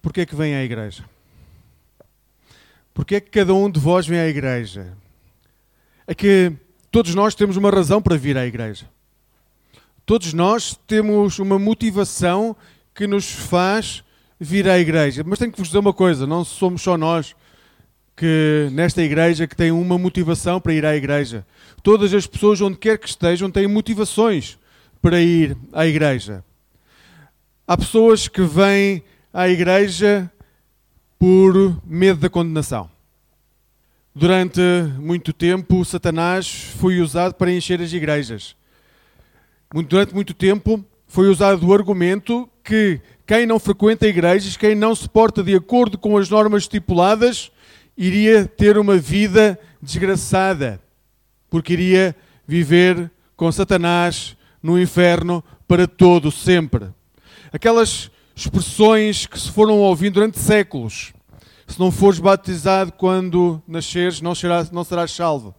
Porquê é que vem à igreja? Porquê é que cada um de vós vem à igreja? É que todos nós temos uma razão para vir à igreja. Todos nós temos uma motivação que nos faz vir à igreja. Mas tenho que vos dizer uma coisa: não somos só nós que nesta igreja que têm uma motivação para ir à igreja. Todas as pessoas, onde quer que estejam, têm motivações para ir à igreja. Há pessoas que vêm à igreja por medo da condenação. Durante muito tempo, Satanás foi usado para encher as igrejas. Durante muito tempo, foi usado o argumento que quem não frequenta igrejas, quem não se porta de acordo com as normas estipuladas, iria ter uma vida desgraçada, porque iria viver com Satanás no inferno para todo sempre. Aquelas expressões que se foram ouvindo durante séculos. Se não fores batizado quando nasceres, não serás, não serás salvo.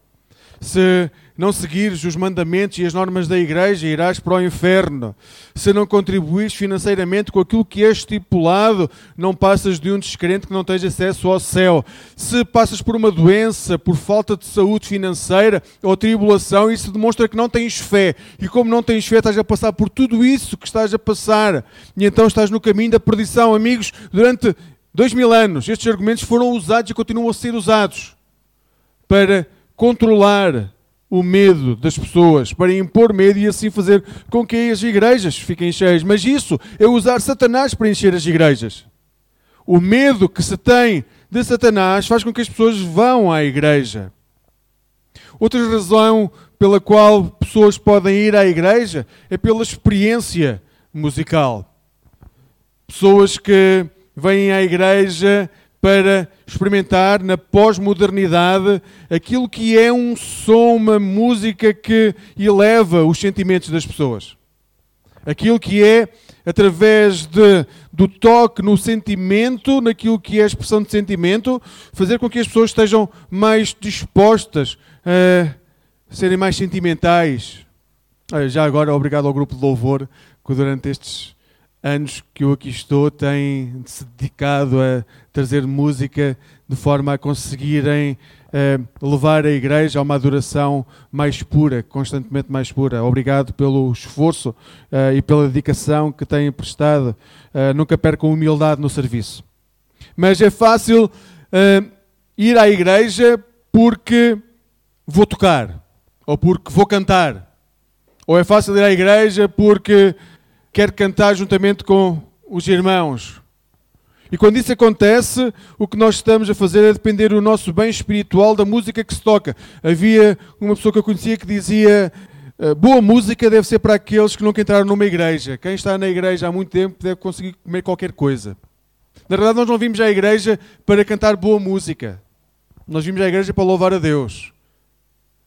Se não seguires os mandamentos e as normas da igreja, irás para o inferno. Se não contribuires financeiramente com aquilo que é estipulado, não passas de um descrente que não tens acesso ao céu. Se passas por uma doença, por falta de saúde financeira ou tribulação, isso demonstra que não tens fé. E como não tens fé, estás a passar por tudo isso que estás a passar. E então estás no caminho da perdição. Amigos, durante dois mil anos, estes argumentos foram usados e continuam a ser usados para controlar o medo das pessoas, para impor medo e assim fazer com que as igrejas fiquem cheias. Mas isso é usar Satanás para encher as igrejas. O medo que se tem de Satanás faz com que as pessoas vão à igreja. Outra razão pela qual pessoas podem ir à igreja é pela experiência musical. Pessoas que vêm à igreja para experimentar na pós-modernidade aquilo que é um som, uma música que eleva os sentimentos das pessoas. Aquilo que é, através de, do toque no sentimento, naquilo que é a expressão de sentimento, fazer com que as pessoas estejam mais dispostas a serem mais sentimentais. Já agora, obrigado ao grupo de louvor que durante estes anos que eu aqui estou têm se dedicado a trazer música de forma a conseguirem uh, levar a igreja a uma adoração mais pura, constantemente mais pura. Obrigado pelo esforço uh, e pela dedicação que têm prestado. Uh, nunca percam humildade no serviço. Mas é fácil ir à igreja porque vou tocar, ou porque vou cantar. Ou é fácil ir à igreja porque quer cantar juntamente com os irmãos. E quando isso acontece, o que nós estamos a fazer é depender do nosso bem espiritual da música que se toca. Havia uma pessoa que eu conhecia que dizia: eh, boa música deve ser para aqueles que nunca entraram numa igreja. Quem está na igreja há muito tempo deve conseguir comer qualquer coisa. Na verdade, nós não vimos à igreja para cantar boa música. Nós vimos à igreja para louvar a Deus.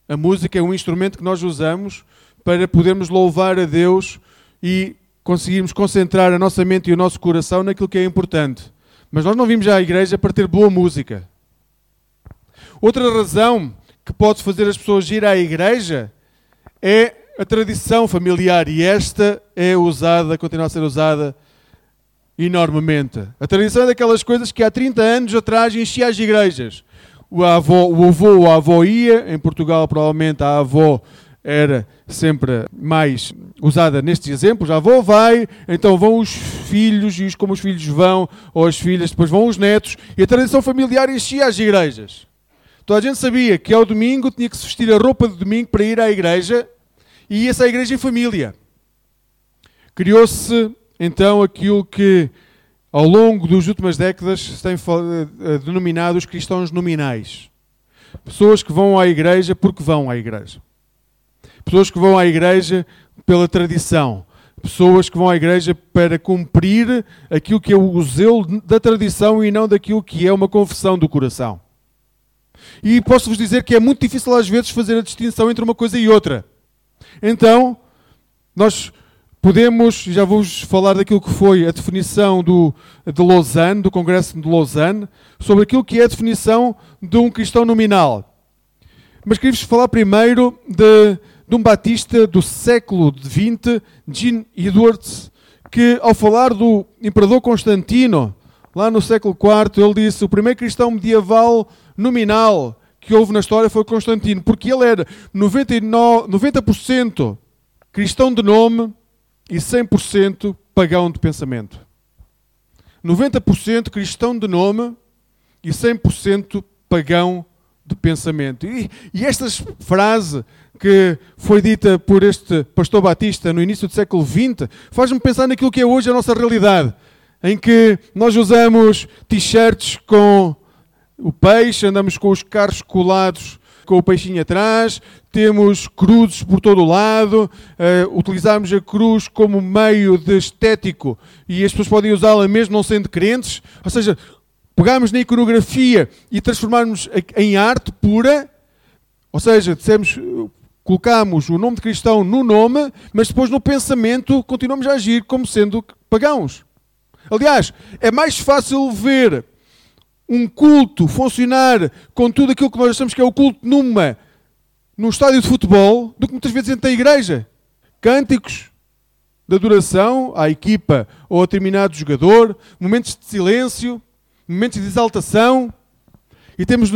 A música é um instrumento que nós usamos para podermos louvar a Deus e conseguirmos concentrar a nossa mente e o nosso coração naquilo que é importante. Mas nós não vimos à igreja para ter boa música. Outra razão que pode fazer as pessoas ir à igreja é a tradição familiar e esta é usada, continua a ser usada enormemente. A tradição é daquelas coisas que há 30 anos atrás enchia as igrejas. O avô, o avô a avó ia, em Portugal provavelmente a avó era sempre mais usada nestes exemplos. A avó vai, então vão os filhos, e como os filhos vão, ou as filhas, depois vão os netos, e a tradição familiar enchia as igrejas. Toda a gente sabia que ao domingo tinha que se vestir a roupa de domingo para ir à igreja, e ia-se à igreja em família. Criou-se então aquilo que ao longo das últimas décadas se tem eh, denominado os cristãos nominais. Pessoas que vão à igreja porque vão à igreja. Pessoas que vão à igreja pela tradição. Pessoas que vão à igreja para cumprir aquilo que é o zelo da tradição e não daquilo que é uma confissão do coração. E posso-vos dizer que é muito difícil às vezes fazer a distinção entre uma coisa e outra. Então, nós podemos, já vou-vos falar daquilo que foi a definição do, de Lausanne, do Congresso de Lausanne, sobre aquilo que é a definição de um cristão nominal. Mas queria-vos falar primeiro de, de um batista do século XX, Jean Edwards, que ao falar do imperador Constantino, lá no século IV, ele disse: o primeiro cristão medieval nominal que houve na história foi Constantino, porque ele era 99, 90% cristão de nome e 100% pagão de pensamento. 90% cristão de nome e 100% pagão de pensamento. E, e esta frase que foi dita por este pastor Batista no início do século XX faz-me pensar naquilo que é hoje a nossa realidade, em que nós usamos t-shirts com o peixe, andamos com os carros colados com o peixinho atrás, temos cruzes por todo o lado, uh, utilizamos a cruz como meio de estético e as pessoas podem usá-la mesmo não sendo crentes, ou seja, pegamos na iconografia e transformarmos em arte pura, ou seja, dissemos, colocamos o nome de cristão no nome, mas depois no pensamento continuamos a agir como sendo pagãos. Aliás, é mais fácil ver um culto funcionar com tudo aquilo que nós achamos que é o culto numa, num estádio de futebol, do que muitas vezes dentro da igreja. Cânticos de adoração à equipa ou a determinado jogador, momentos de silêncio, momentos de exaltação. E temos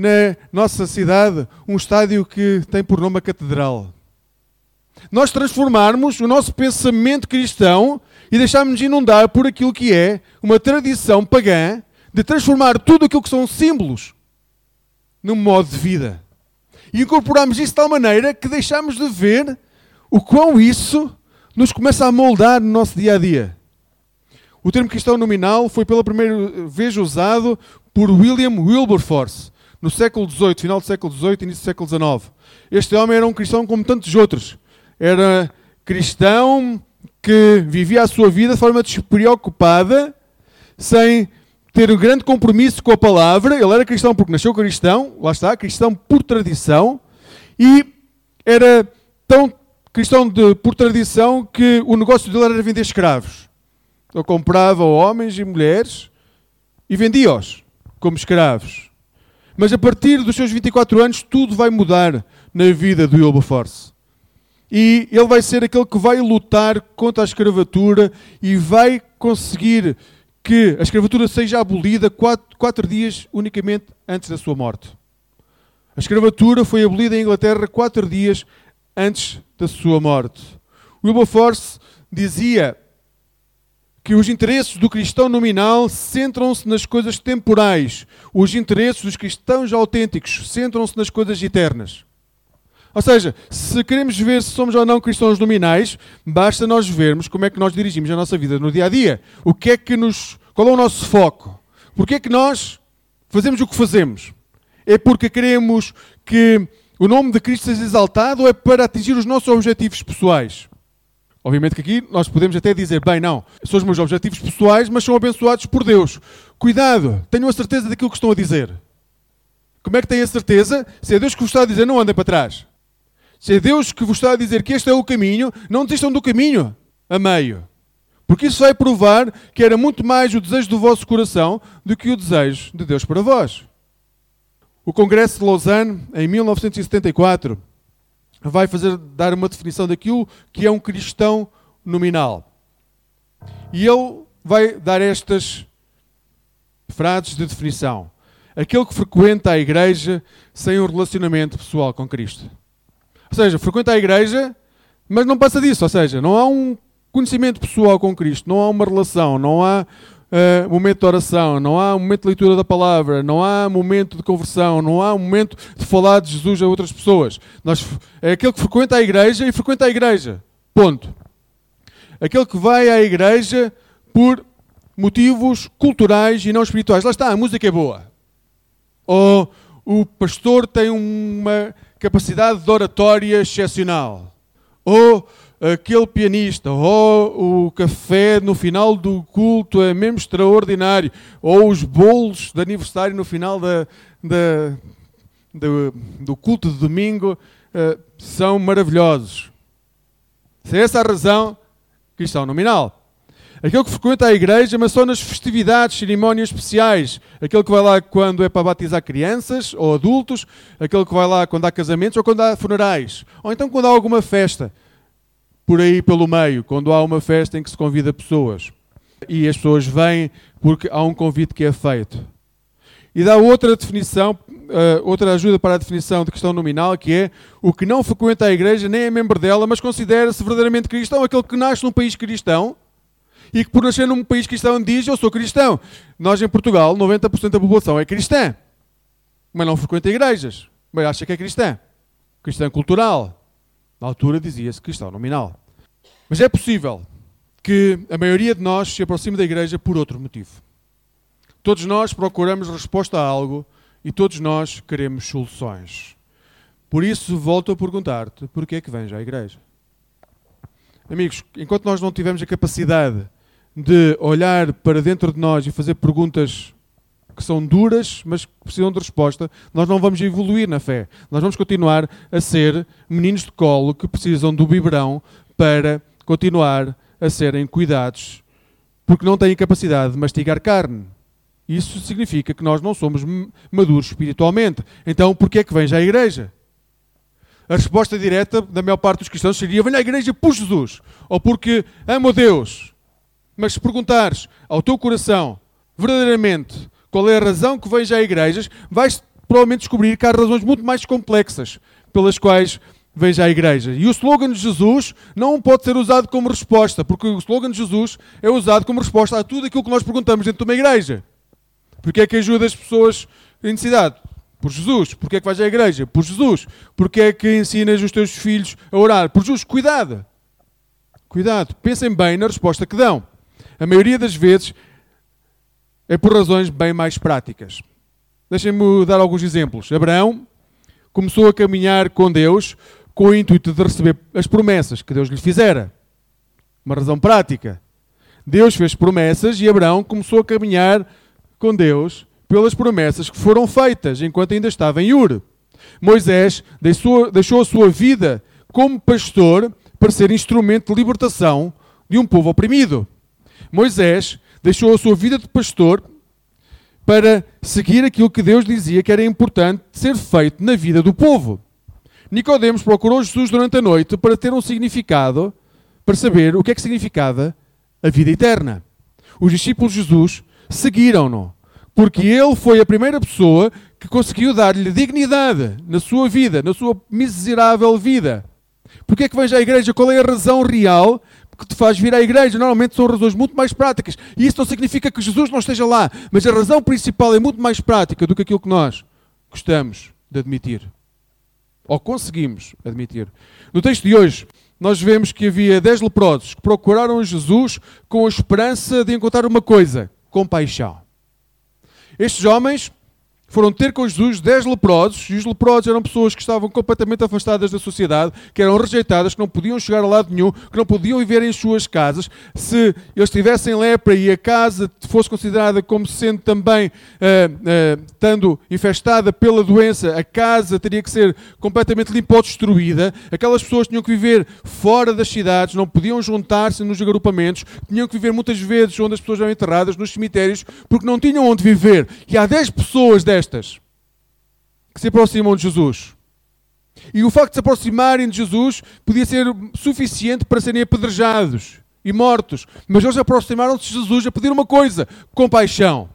na nossa cidade um estádio que tem por nome a Catedral. Nós transformarmos o nosso pensamento cristão e deixarmos-nos inundar por aquilo que é uma tradição pagã de transformar tudo aquilo que são símbolos num modo de vida. E incorporamos isso de tal maneira que deixamos de ver o quão isso nos começa a moldar no nosso dia a dia. O termo cristão nominal foi pela primeira vez usado por William Wilberforce no século XVIII, final do século XVIII, início do século XIX. Este homem era um cristão como tantos outros. Era cristão que vivia a sua vida de forma despreocupada, sem ter um grande compromisso com a palavra. Ele era cristão porque nasceu cristão, lá está, cristão por tradição, e era tão cristão de, por tradição que o negócio dele era vender escravos. Ele comprava homens e mulheres e vendia-os como escravos. Mas a partir dos seus 24 anos, tudo vai mudar na vida do Wilberforce. E ele vai ser aquele que vai lutar contra a escravatura e vai conseguir que a escravatura seja abolida quatro, quatro dias unicamente antes da sua morte. A escravatura foi abolida em Inglaterra quatro dias antes da sua morte. Wilberforce dizia que os interesses do cristão nominal centram-se nas coisas temporais, os interesses dos cristãos autênticos centram-se nas coisas eternas. Ou seja, se queremos ver se somos ou não cristãos nominais, basta nós vermos como é que nós dirigimos a nossa vida no dia a dia. O que é que nos. Qual é o nosso foco? Porquê é que nós fazemos o que fazemos? É porque queremos que o nome de Cristo seja exaltado ou é para atingir os nossos objetivos pessoais? Obviamente que aqui nós podemos até dizer, bem, não, são os meus objetivos pessoais, mas são abençoados por Deus. Cuidado, tenham a certeza daquilo que estão a dizer. Como é que têm a certeza? Se é Deus que vos está a dizer, não andem para trás. Se é Deus que vos está a dizer que este é o caminho, não desistam do caminho a meio. Porque isso vai provar que era muito mais o desejo do vosso coração do que o desejo de Deus para vós. O Congresso de Lausanne, em 1974, vai fazer dar uma definição daquilo que é um cristão nominal. E ele vai dar estas frases de definição. Aquele que frequenta a igreja sem um relacionamento pessoal com Cristo. Ou seja, frequenta a igreja, mas não passa disso. Ou seja, não há um conhecimento pessoal com Cristo, não há uma relação, não há uh, momento de oração, não há momento de leitura da palavra, não há momento de conversão, não há momento de falar de Jesus a outras pessoas. Nós, é aquele que frequenta a igreja e frequenta a igreja. Ponto. Aquele que vai à igreja por motivos culturais e não espirituais. Lá está, a música é boa. Ou o pastor tem uma capacidade de oratória excepcional. Ou aquele pianista, ou o café no final do culto é mesmo extraordinário, ou os bolos de aniversário no final da, da, do, do culto de domingo uh, são maravilhosos. Se é essa a razão, cristão nominal. Aquele que frequenta a igreja, mas só nas festividades, cerimónias especiais. Aquele que vai lá quando é para batizar crianças ou adultos. Aquele que vai lá quando há casamentos ou quando há funerais. Ou então quando há alguma festa por aí pelo meio, quando há uma festa em que se convida pessoas. e as pessoas vêm porque há um convite que é feito. E dá outra definição, uh, outra ajuda para a definição de questão nominal, que é o que não frequenta a igreja nem é membro dela, mas considera-se verdadeiramente cristão, aquele que nasce num país cristão e que por nascer num país cristão diz eu sou cristão. Nós em Portugal, 90% da população é cristã, mas não frequenta igrejas, mas acha que é cristã. Cristã cultural. Na altura dizia-se cristão nominal. Mas é possível que a maioria de nós se aproxime da igreja por outro motivo. Todos nós procuramos resposta a algo e todos nós queremos soluções. Por isso, volto a perguntar-te: porquê é que vens à igreja? Amigos, enquanto nós não tivermos a capacidade de olhar para dentro de nós e fazer perguntas que são duras, mas que precisam de resposta, nós não vamos evoluir na fé. Nós vamos continuar a ser meninos de colo que precisam do biberão para continuar a serem cuidados, porque não têm capacidade de mastigar carne. Isso significa que nós não somos maduros espiritualmente. Então, por que é que vens à igreja? A resposta direta da maior parte dos cristãos seria: venha à igreja por Jesus, ou porque amo a Deus. Mas se perguntares ao teu coração verdadeiramente qual é a razão que vens à igreja, vais provavelmente descobrir que há razões muito mais complexas pelas quais vens à igreja. E o slogan de Jesus não pode ser usado como resposta, porque o slogan de Jesus é usado como resposta a tudo aquilo que nós perguntamos dentro de uma igreja. Porque é que ajuda as pessoas em necessidade? Por Jesus. Porque é que vais à igreja? Por Jesus. Porque é que ensinas os teus filhos a orar? Por Jesus. Cuidado. Cuidado. Pensem bem na resposta que dão. A maioria das vezes é por razões bem mais práticas. Deixem-me dar alguns exemplos. Abraão começou a caminhar com Deus com o intuito de receber as promessas que Deus lhe fizera. Uma razão prática. Deus fez promessas e Abraão começou a caminhar com Deus pelas promessas que foram feitas enquanto ainda estava em Ur. Moisés deixou, deixou a sua vida como pastor para ser instrumento de libertação de um povo oprimido. Moisés deixou a sua vida de pastor para seguir aquilo que Deus dizia que era importante ser feito na vida do povo. Nicodemos procurou Jesus durante a noite para ter um significado, para saber o que é que significava a vida eterna. Os discípulos de Jesus seguiram-no, porque ele foi a primeira pessoa que conseguiu dar-lhe dignidade na sua vida, na sua miserável vida. Porque é que vens à igreja? Qual é a razão real que te faz vir à igreja? Normalmente são razões muito mais práticas. E isso não significa que Jesus não esteja lá, mas a razão principal é muito mais prática do que aquilo que nós gostamos de admitir. Ou conseguimos admitir. No texto de hoje, nós vemos que havia dez leprosos que procuraram Jesus com a esperança de encontrar uma coisa: compaixão. Estes homens foram ter com Jesus dez leprosos, e os leprosos eram pessoas que estavam completamente afastadas da sociedade, que eram rejeitadas, que não podiam chegar a lado nenhum, que não podiam viver em suas casas. Se eles tivessem lepra e a casa fosse considerada como sendo também uh, uh, estando infestada pela doença, a casa teria que ser completamente limpa ou destruída. Aquelas pessoas tinham que viver fora das cidades, não podiam juntar-se nos agrupamentos, tinham que viver muitas vezes onde as pessoas eram enterradas, nos cemitérios, porque não tinham onde viver. E há dez pessoas destas destas que se aproximam de Jesus. E o facto de se aproximarem de Jesus podia ser suficiente para serem apedrejados e mortos. Mas eles aproximaram-se de Jesus a pedir uma coisa: compaixão.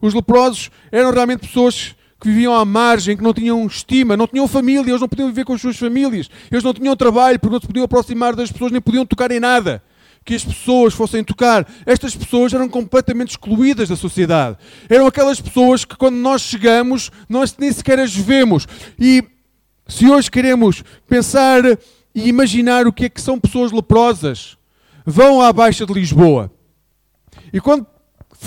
Os leprosos eram realmente pessoas que viviam à margem, que não tinham estima, não tinham família, eles não podiam viver com as suas famílias, eles não tinham trabalho, porque não se podiam aproximar das pessoas, nem podiam tocar em nada que as pessoas fossem tocar. Estas pessoas eram completamente excluídas da sociedade. Eram aquelas pessoas que, quando nós chegamos, nós nem sequer as vemos. E se hoje queremos pensar e imaginar o que é que são pessoas leprosas, vão à Baixa de Lisboa. E quando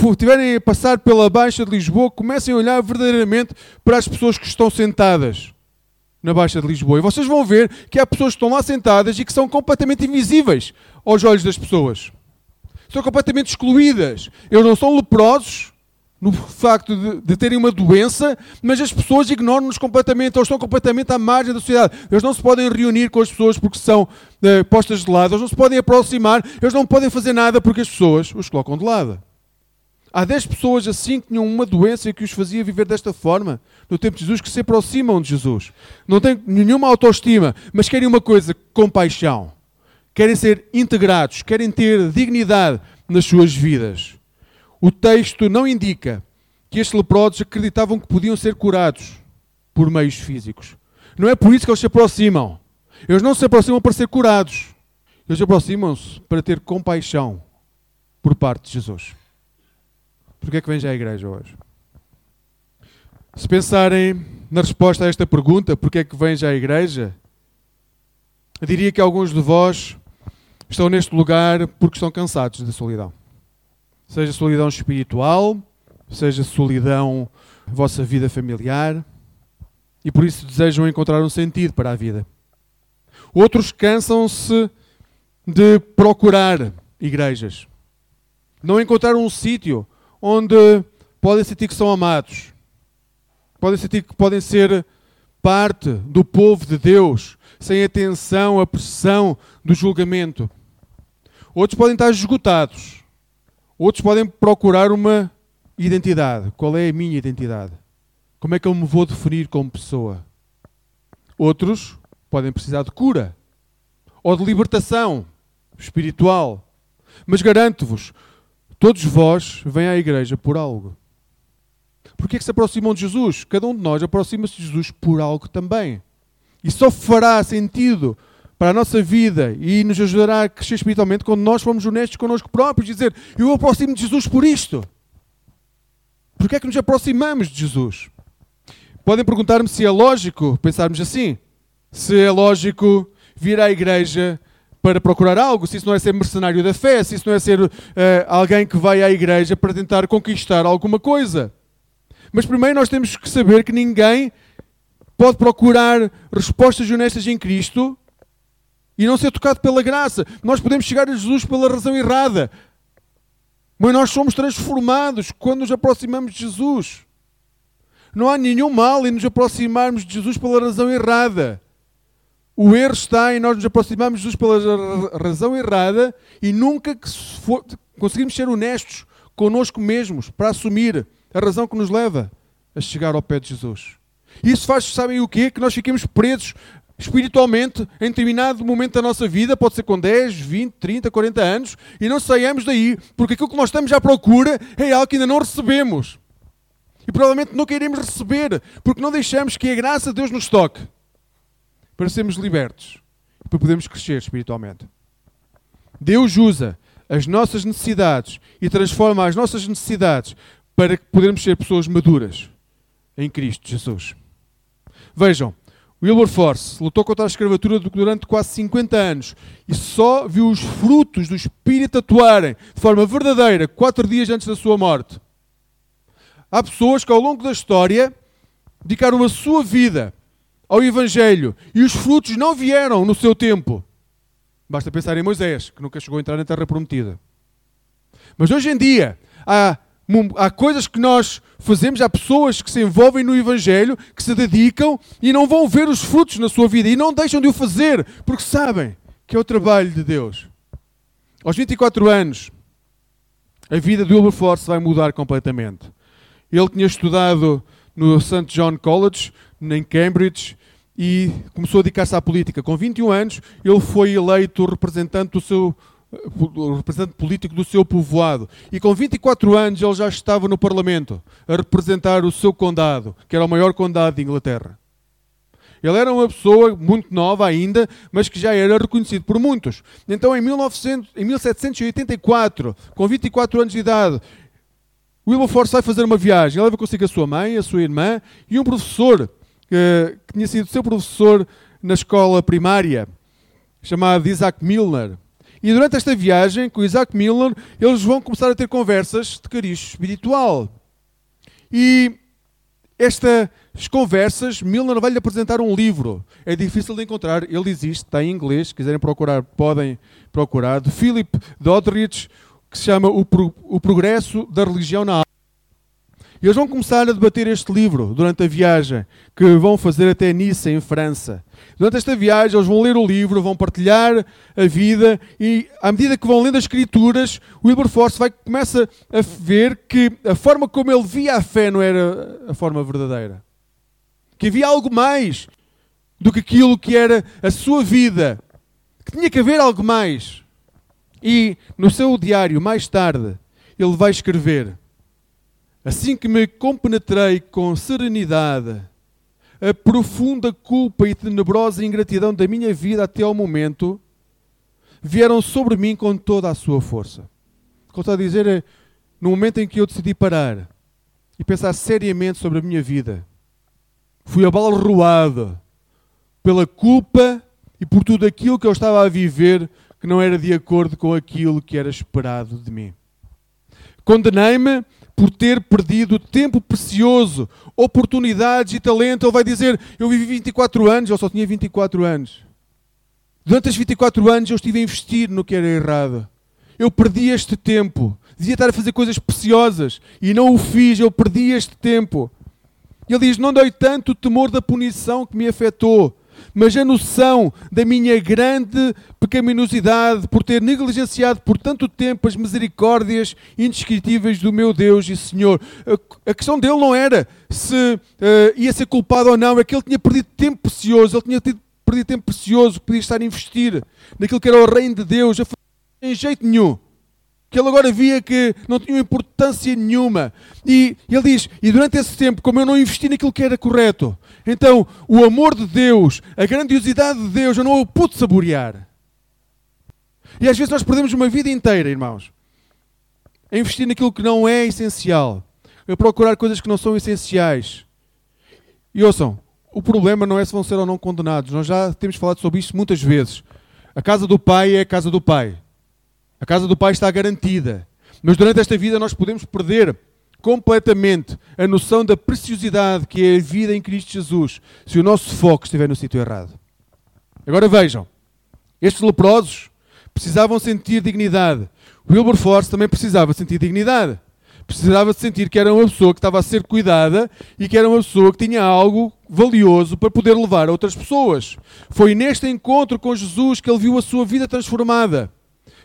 estiverem a passar pela Baixa de Lisboa, comecem a olhar verdadeiramente para as pessoas que estão sentadas na Baixa de Lisboa. E vocês vão ver que há pessoas que estão lá sentadas e que são completamente invisíveis aos olhos das pessoas. São completamente excluídas. Eles não são leprosos no facto de, de terem uma doença, mas as pessoas ignoram-nos completamente, ou estão completamente à margem da sociedade. Eles não se podem reunir com as pessoas porque são uh, postas de lado, eles não se podem aproximar, eles não podem fazer nada porque as pessoas os colocam de lado. Há 10 pessoas assim que tinham uma doença que os fazia viver desta forma, no tempo de Jesus, que se aproximam de Jesus. Não têm nenhuma autoestima, mas querem uma coisa: compaixão. Querem ser integrados, querem ter dignidade nas suas vidas. O texto não indica que estes leprosos acreditavam que podiam ser curados por meios físicos. Não é por isso que eles se aproximam. Eles não se aproximam para ser curados. Eles aproximam-se para ter compaixão por parte de Jesus. Por que é que já à igreja hoje? Se pensarem na resposta a esta pergunta, por que é que já à igreja? Eu diria que alguns de vós estão neste lugar porque estão cansados da solidão. Seja solidão espiritual, seja solidão vossa vida familiar, e por isso desejam encontrar um sentido para a vida. Outros cansam-se de procurar igrejas, não encontrar um sítio onde podem sentir que são amados, podem sentir que podem ser parte do povo de Deus, sem atenção à pressão do julgamento. Outros podem estar esgotados, outros podem procurar uma identidade. Qual é a minha identidade? Como é que eu me vou definir como pessoa? Outros podem precisar de cura ou de libertação espiritual. Mas garanto-vos, todos vós vêm à igreja por algo. Porquê é que se aproximam de Jesus? Cada um de nós aproxima-se de Jesus por algo também. E só fará sentido para a nossa vida e nos ajudará a crescer espiritualmente quando nós formos honestos connosco próprios e dizer: Eu aproximo de Jesus por isto. Porquê é que nos aproximamos de Jesus? Podem perguntar-me se é lógico pensarmos assim. Se é lógico vir à igreja para procurar algo, se isso não é ser mercenário da fé, se isso não é ser uh, alguém que vai à igreja para tentar conquistar alguma coisa. Mas primeiro nós temos que saber que ninguém pode procurar respostas honestas em Cristo e não ser tocado pela graça. Nós podemos chegar a Jesus pela razão errada. Mas nós somos transformados quando nos aproximamos de Jesus. Não há nenhum mal em nos aproximarmos de Jesus pela razão errada. O erro está em nós nos aproximarmos de Jesus pela razão errada e nunca for, conseguimos ser honestos connosco mesmos para assumir a razão que nos leva a chegar ao pé de Jesus. Isso faz, sabem o quê? Que nós fiquemos presos espiritualmente em determinado momento da nossa vida, pode ser com 10, 20, 30, 40 anos, e não saiamos daí, porque aquilo que nós estamos à procura é algo que ainda não recebemos. E provavelmente nunca iremos receber, porque não deixamos que a graça de Deus nos toque para sermos libertos, para podermos crescer espiritualmente. Deus usa as nossas necessidades e transforma as nossas necessidades para que podermos ser pessoas maduras em Cristo Jesus. Vejam, Wilberforce lutou contra a escravatura durante quase 50 anos e só viu os frutos do Espírito atuarem de forma verdadeira quatro dias antes da sua morte. Há pessoas que ao longo da história dedicaram a sua vida ao Evangelho e os frutos não vieram no seu tempo. Basta pensar em Moisés, que nunca chegou a entrar na Terra Prometida. Mas hoje em dia há, há coisas que nós fazemos, há pessoas que se envolvem no Evangelho, que se dedicam e não vão ver os frutos na sua vida e não deixam de o fazer, porque sabem que é o trabalho de Deus. Aos 24 anos, a vida de Wilberforce vai mudar completamente. Ele tinha estudado no St. John College, em Cambridge, e começou a dedicar-se à política. Com 21 anos, ele foi eleito representante do seu representante político do seu povoado. E com 24 anos ele já estava no Parlamento a representar o seu condado, que era o maior condado de Inglaterra. Ele era uma pessoa muito nova ainda, mas que já era reconhecido por muitos. Então, em, 1900, em 1784, com 24 anos de idade, Wilberforce sai fazer uma viagem. Ele leva consigo a sua mãe, a sua irmã e um professor que, que tinha sido seu professor na escola primária, chamado Isaac Milner. E durante esta viagem com Isaac Milner, eles vão começar a ter conversas de cariz espiritual. E estas conversas, Milner vai lhe apresentar um livro. É difícil de encontrar, ele existe, está em inglês. Se quiserem procurar, podem procurar. De Philip Doddridge, que se chama O, Pro, o Progresso da Religião na. E eles vão começar a debater este livro durante a viagem que vão fazer até Nice, em França. Durante esta viagem, eles vão ler o livro, vão partilhar a vida e, à medida que vão lendo as Escrituras, Wilberforce vai começa a ver que a forma como ele via a fé não era a forma verdadeira. Que havia algo mais do que aquilo que era a sua vida. Que tinha que haver algo mais. E no seu diário, mais tarde, ele vai escrever: Assim que me compenetrei com serenidade a profunda culpa e tenebrosa ingratidão da minha vida até ao momento, vieram sobre mim com toda a sua força. O que está a dizer é, no momento em que eu decidi parar e pensar seriamente sobre a minha vida, fui abalroado pela culpa e por tudo aquilo que eu estava a viver que não era de acordo com aquilo que era esperado de mim. Condenei-me por ter perdido tempo precioso, oportunidades e talento. Ele vai dizer: Eu vivi 24 anos, eu só tinha 24 anos. Durante estes 24 anos eu estive a investir no que era errado. Eu perdi este tempo. Devia estar a fazer coisas preciosas e não o fiz, eu perdi este tempo. Ele diz: Não dói tanto o temor da punição que me afetou, mas a noção da minha grande pecaminosidade por ter negligenciado por tanto tempo as misericórdias indescritíveis do meu Deus e Senhor. A questão dele não era se uh, ia ser culpado ou não, é que ele tinha perdido tempo precioso, ele tinha tido, perdido tempo precioso que podia estar a investir naquilo que era o reino de Deus, a fazer jeito nenhum que ele agora via que não tinha importância nenhuma. E ele diz: E durante esse tempo, como eu não investi naquilo que era correto, então o amor de Deus, a grandiosidade de Deus, eu não o pude saborear. E às vezes nós perdemos uma vida inteira, irmãos, a investir naquilo que não é essencial, a procurar coisas que não são essenciais. E ouçam, o problema não é se vão ser ou não condenados. Nós já temos falado sobre isso muitas vezes. A casa do pai é a casa do pai. A casa do Pai está garantida. Mas durante esta vida nós podemos perder completamente a noção da preciosidade que é a vida em Cristo Jesus se o nosso foco estiver no sítio errado. Agora vejam, estes leprosos precisavam sentir dignidade. Wilberforce também precisava sentir dignidade. Precisava sentir que era uma pessoa que estava a ser cuidada e que era uma pessoa que tinha algo valioso para poder levar a outras pessoas. Foi neste encontro com Jesus que ele viu a sua vida transformada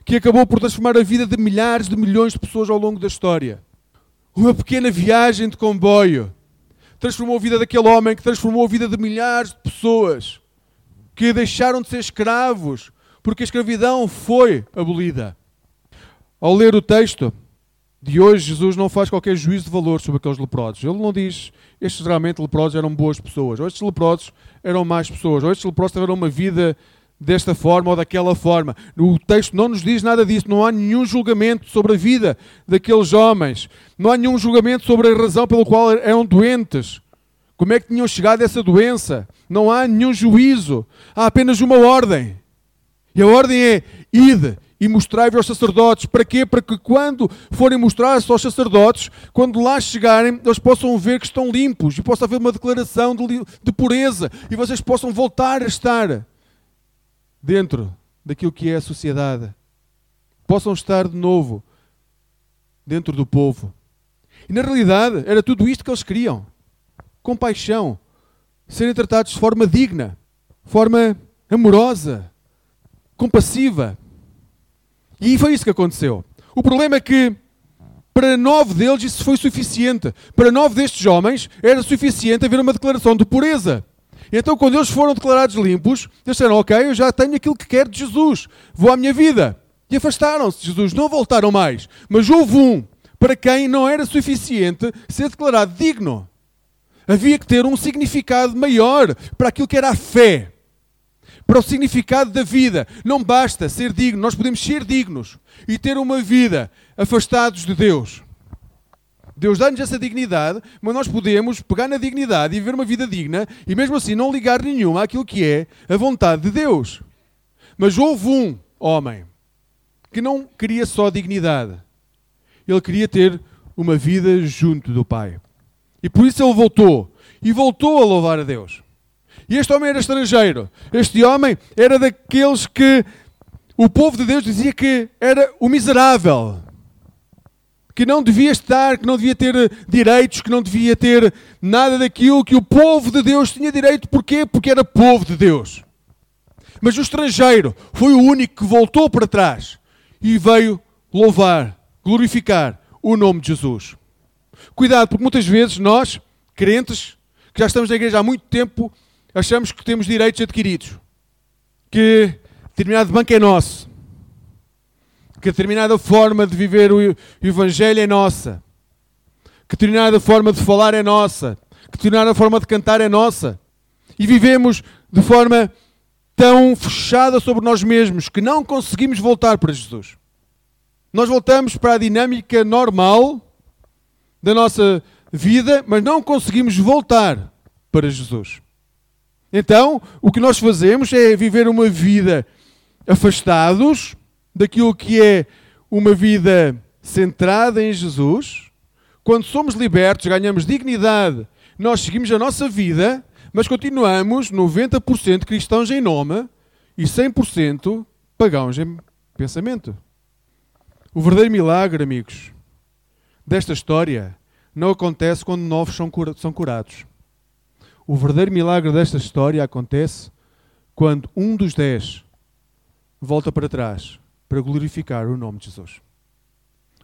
que acabou por transformar a vida de milhares de milhões de pessoas ao longo da história. Uma pequena viagem de comboio transformou a vida daquele homem que transformou a vida de milhares de pessoas que deixaram de ser escravos porque a escravidão foi abolida. Ao ler o texto de hoje, Jesus não faz qualquer juízo de valor sobre aqueles leprosos. Ele não diz estes realmente leprosos eram boas pessoas, ou estes leprosos eram más pessoas, ou estes leprosos tiveram uma vida desta forma ou daquela forma. O texto não nos diz nada disso, não há nenhum julgamento sobre a vida daqueles homens, não há nenhum julgamento sobre a razão pela qual eram doentes. Como é que tinham chegado a essa doença? Não há nenhum juízo, há apenas uma ordem. E a ordem é: ide e mostrai-vos aos sacerdotes. Para quê? Para que quando forem mostrar-se aos sacerdotes, quando lá chegarem, eles possam ver que estão limpos e possa haver uma declaração de, de pureza e vocês possam voltar a estar dentro daquilo que é a sociedade, possam estar de novo dentro do povo. E na realidade era tudo isto que eles queriam: compaixão, serem tratados de forma digna, forma amorosa, compassiva. E foi isso que aconteceu. O problema é que para nove deles isso foi suficiente. Para nove destes homens era suficiente haver uma declaração de pureza. Então, quando eles foram declarados limpos, eles disseram: Ok, eu já tenho aquilo que quero de Jesus, vou à minha vida. E afastaram-se de Jesus, não voltaram mais. Mas houve um para quem não era suficiente ser declarado digno. Havia que ter um significado maior para aquilo que era a fé, para o significado da vida. Não basta ser digno, nós podemos ser dignos e ter uma vida afastados de Deus. Deus dá-nos essa dignidade, mas nós podemos pegar na dignidade e viver uma vida digna e mesmo assim não ligar nenhuma àquilo que é a vontade de Deus. Mas houve um homem que não queria só dignidade, ele queria ter uma vida junto do Pai. E por isso ele voltou e voltou a louvar a Deus. E este homem era estrangeiro. Este homem era daqueles que o povo de Deus dizia que era o miserável que não devia estar, que não devia ter eh, direitos, que não devia ter nada daquilo que o povo de Deus tinha direito. Porquê? Porque era povo de Deus. Mas o estrangeiro foi o único que voltou para trás e veio louvar, glorificar o nome de Jesus. Cuidado, porque muitas vezes nós, crentes, que já estamos na igreja há muito tempo, achamos que temos direitos adquiridos. Que determinado banco é nosso. Que determinada forma de viver o Evangelho é nossa, que determinada forma de falar é nossa, que determinada forma de cantar é nossa. E vivemos de forma tão fechada sobre nós mesmos que não conseguimos voltar para Jesus. Nós voltamos para a dinâmica normal da nossa vida, mas não conseguimos voltar para Jesus. Então, o que nós fazemos é viver uma vida afastados daquilo que é uma vida centrada em Jesus. Quando somos libertos, ganhamos dignidade, nós seguimos a nossa vida, mas continuamos 90% cristãos em nome e 100% pagãos em pensamento. O verdadeiro milagre, amigos, desta história não acontece quando novos são curados. O verdadeiro milagre desta história acontece quando um dos dez volta para trás para glorificar o nome de Jesus.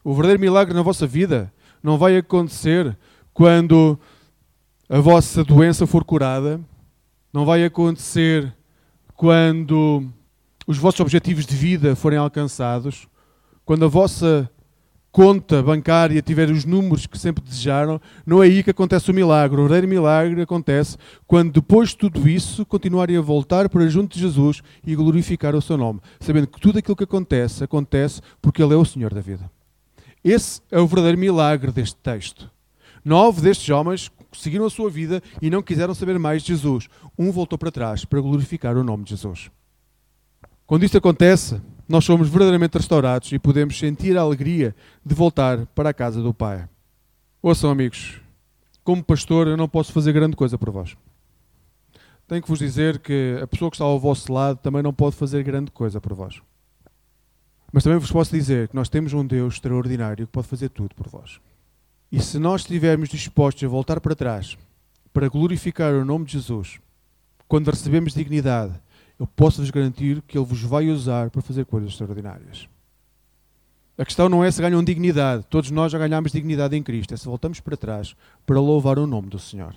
O verdadeiro milagre na vossa vida não vai acontecer quando a vossa doença for curada, não vai acontecer quando os vossos objetivos de vida forem alcançados, quando a vossa conta bancária tiver os números que sempre desejaram, não é aí que acontece o milagre. O verdadeiro milagre acontece quando, depois de tudo isso, continuarem a voltar para junto de Jesus e glorificar o seu nome, sabendo que tudo aquilo que acontece, acontece porque Ele é o Senhor da vida. Esse é o verdadeiro milagre deste texto. Nove destes homens seguiram a sua vida e não quiseram saber mais de Jesus. Um voltou para trás para glorificar o nome de Jesus. Quando isto acontece, nós somos verdadeiramente restaurados e podemos sentir a alegria de voltar para a casa do Pai. Ouçam, amigos, como pastor, eu não posso fazer grande coisa por vós. Tenho que vos dizer que a pessoa que está ao vosso lado também não pode fazer grande coisa por vós. Mas também vos posso dizer que nós temos um Deus extraordinário que pode fazer tudo por vós. E se nós estivermos dispostos a voltar para trás para glorificar o nome de Jesus, quando recebemos dignidade, eu posso-vos garantir que Ele vos vai usar para fazer coisas extraordinárias. A questão não é se ganham dignidade, todos nós já ganhamos dignidade em Cristo, é se voltamos para trás para louvar o nome do Senhor.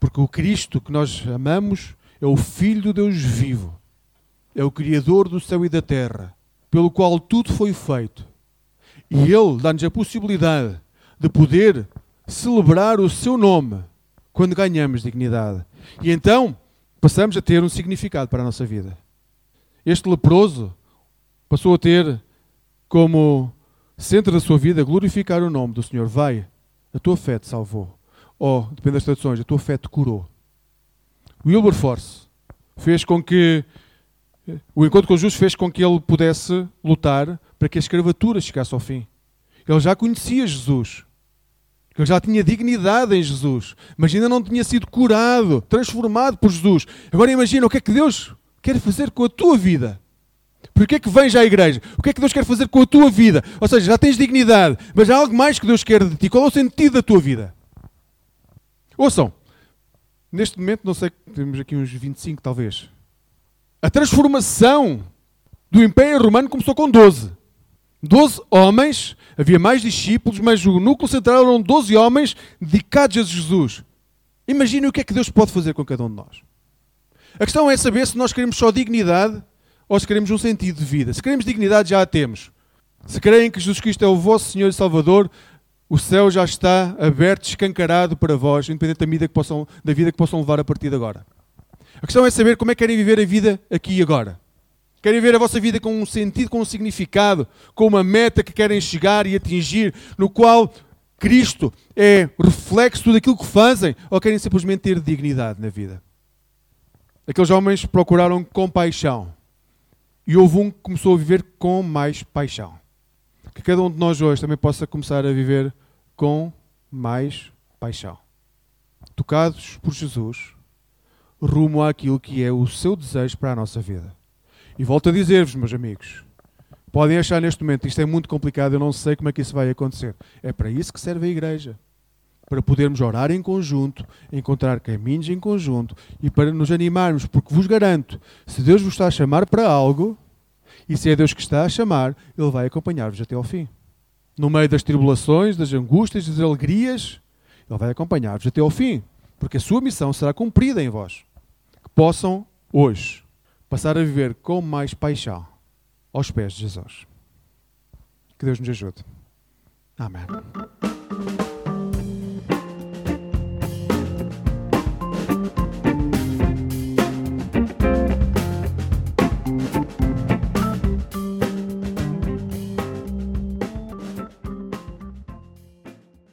Porque o Cristo que nós amamos é o Filho do Deus vivo, é o Criador do céu e da terra, pelo qual tudo foi feito. E Ele dá-nos a possibilidade de poder celebrar o seu nome quando ganhamos dignidade. E então, passamos a ter um significado para a nossa vida. Este leproso passou a ter como centro da sua vida glorificar o nome do Senhor. Vai, a tua fé te salvou. Ou, depende das traduções, a tua fé te curou. Wilberforce fez com que o encontro com Jesus fez com que ele pudesse lutar para que a escravatura chegasse ao fim. Ele já conhecia Jesus. Ele já tinha dignidade em Jesus, mas ainda não tinha sido curado, transformado por Jesus. Agora imagina o que é que Deus quer fazer com a tua vida. Porquê é que vens à igreja? O que é que Deus quer fazer com a tua vida? Ou seja, já tens dignidade, mas há algo mais que Deus quer de ti. Qual é o sentido da tua vida? Ouçam, neste momento, não sei, temos aqui uns 25 talvez. A transformação do Império Romano começou com 12. 12 homens, havia mais discípulos, mas o núcleo central eram 12 homens dedicados a Jesus. Imaginem o que é que Deus pode fazer com cada um de nós. A questão é saber se nós queremos só dignidade ou se queremos um sentido de vida. Se queremos dignidade, já a temos. Se creem que Jesus Cristo é o vosso Senhor e Salvador, o céu já está aberto, escancarado para vós, independente da vida que possam, da vida que possam levar a partir de agora. A questão é saber como é que querem viver a vida aqui e agora. Querem ver a vossa vida com um sentido, com um significado, com uma meta que querem chegar e atingir, no qual Cristo é reflexo daquilo que fazem, ou querem simplesmente ter dignidade na vida? Aqueles homens procuraram compaixão. E houve um que começou a viver com mais paixão. Que cada um de nós hoje também possa começar a viver com mais paixão. Tocados por Jesus, rumo àquilo que é o seu desejo para a nossa vida. E volto a dizer-vos, meus amigos, podem achar neste momento isto é muito complicado, eu não sei como é que isso vai acontecer. É para isso que serve a igreja. Para podermos orar em conjunto, encontrar caminhos em conjunto e para nos animarmos, porque vos garanto, se Deus vos está a chamar para algo, e se é Deus que está a chamar, Ele vai acompanhar-vos até ao fim. No meio das tribulações, das angústias, das alegrias, Ele vai acompanhar-vos até ao fim, porque a sua missão será cumprida em vós. Que possam hoje passar a viver com mais paixão aos pés de Jesus. Que Deus nos ajude. Amém.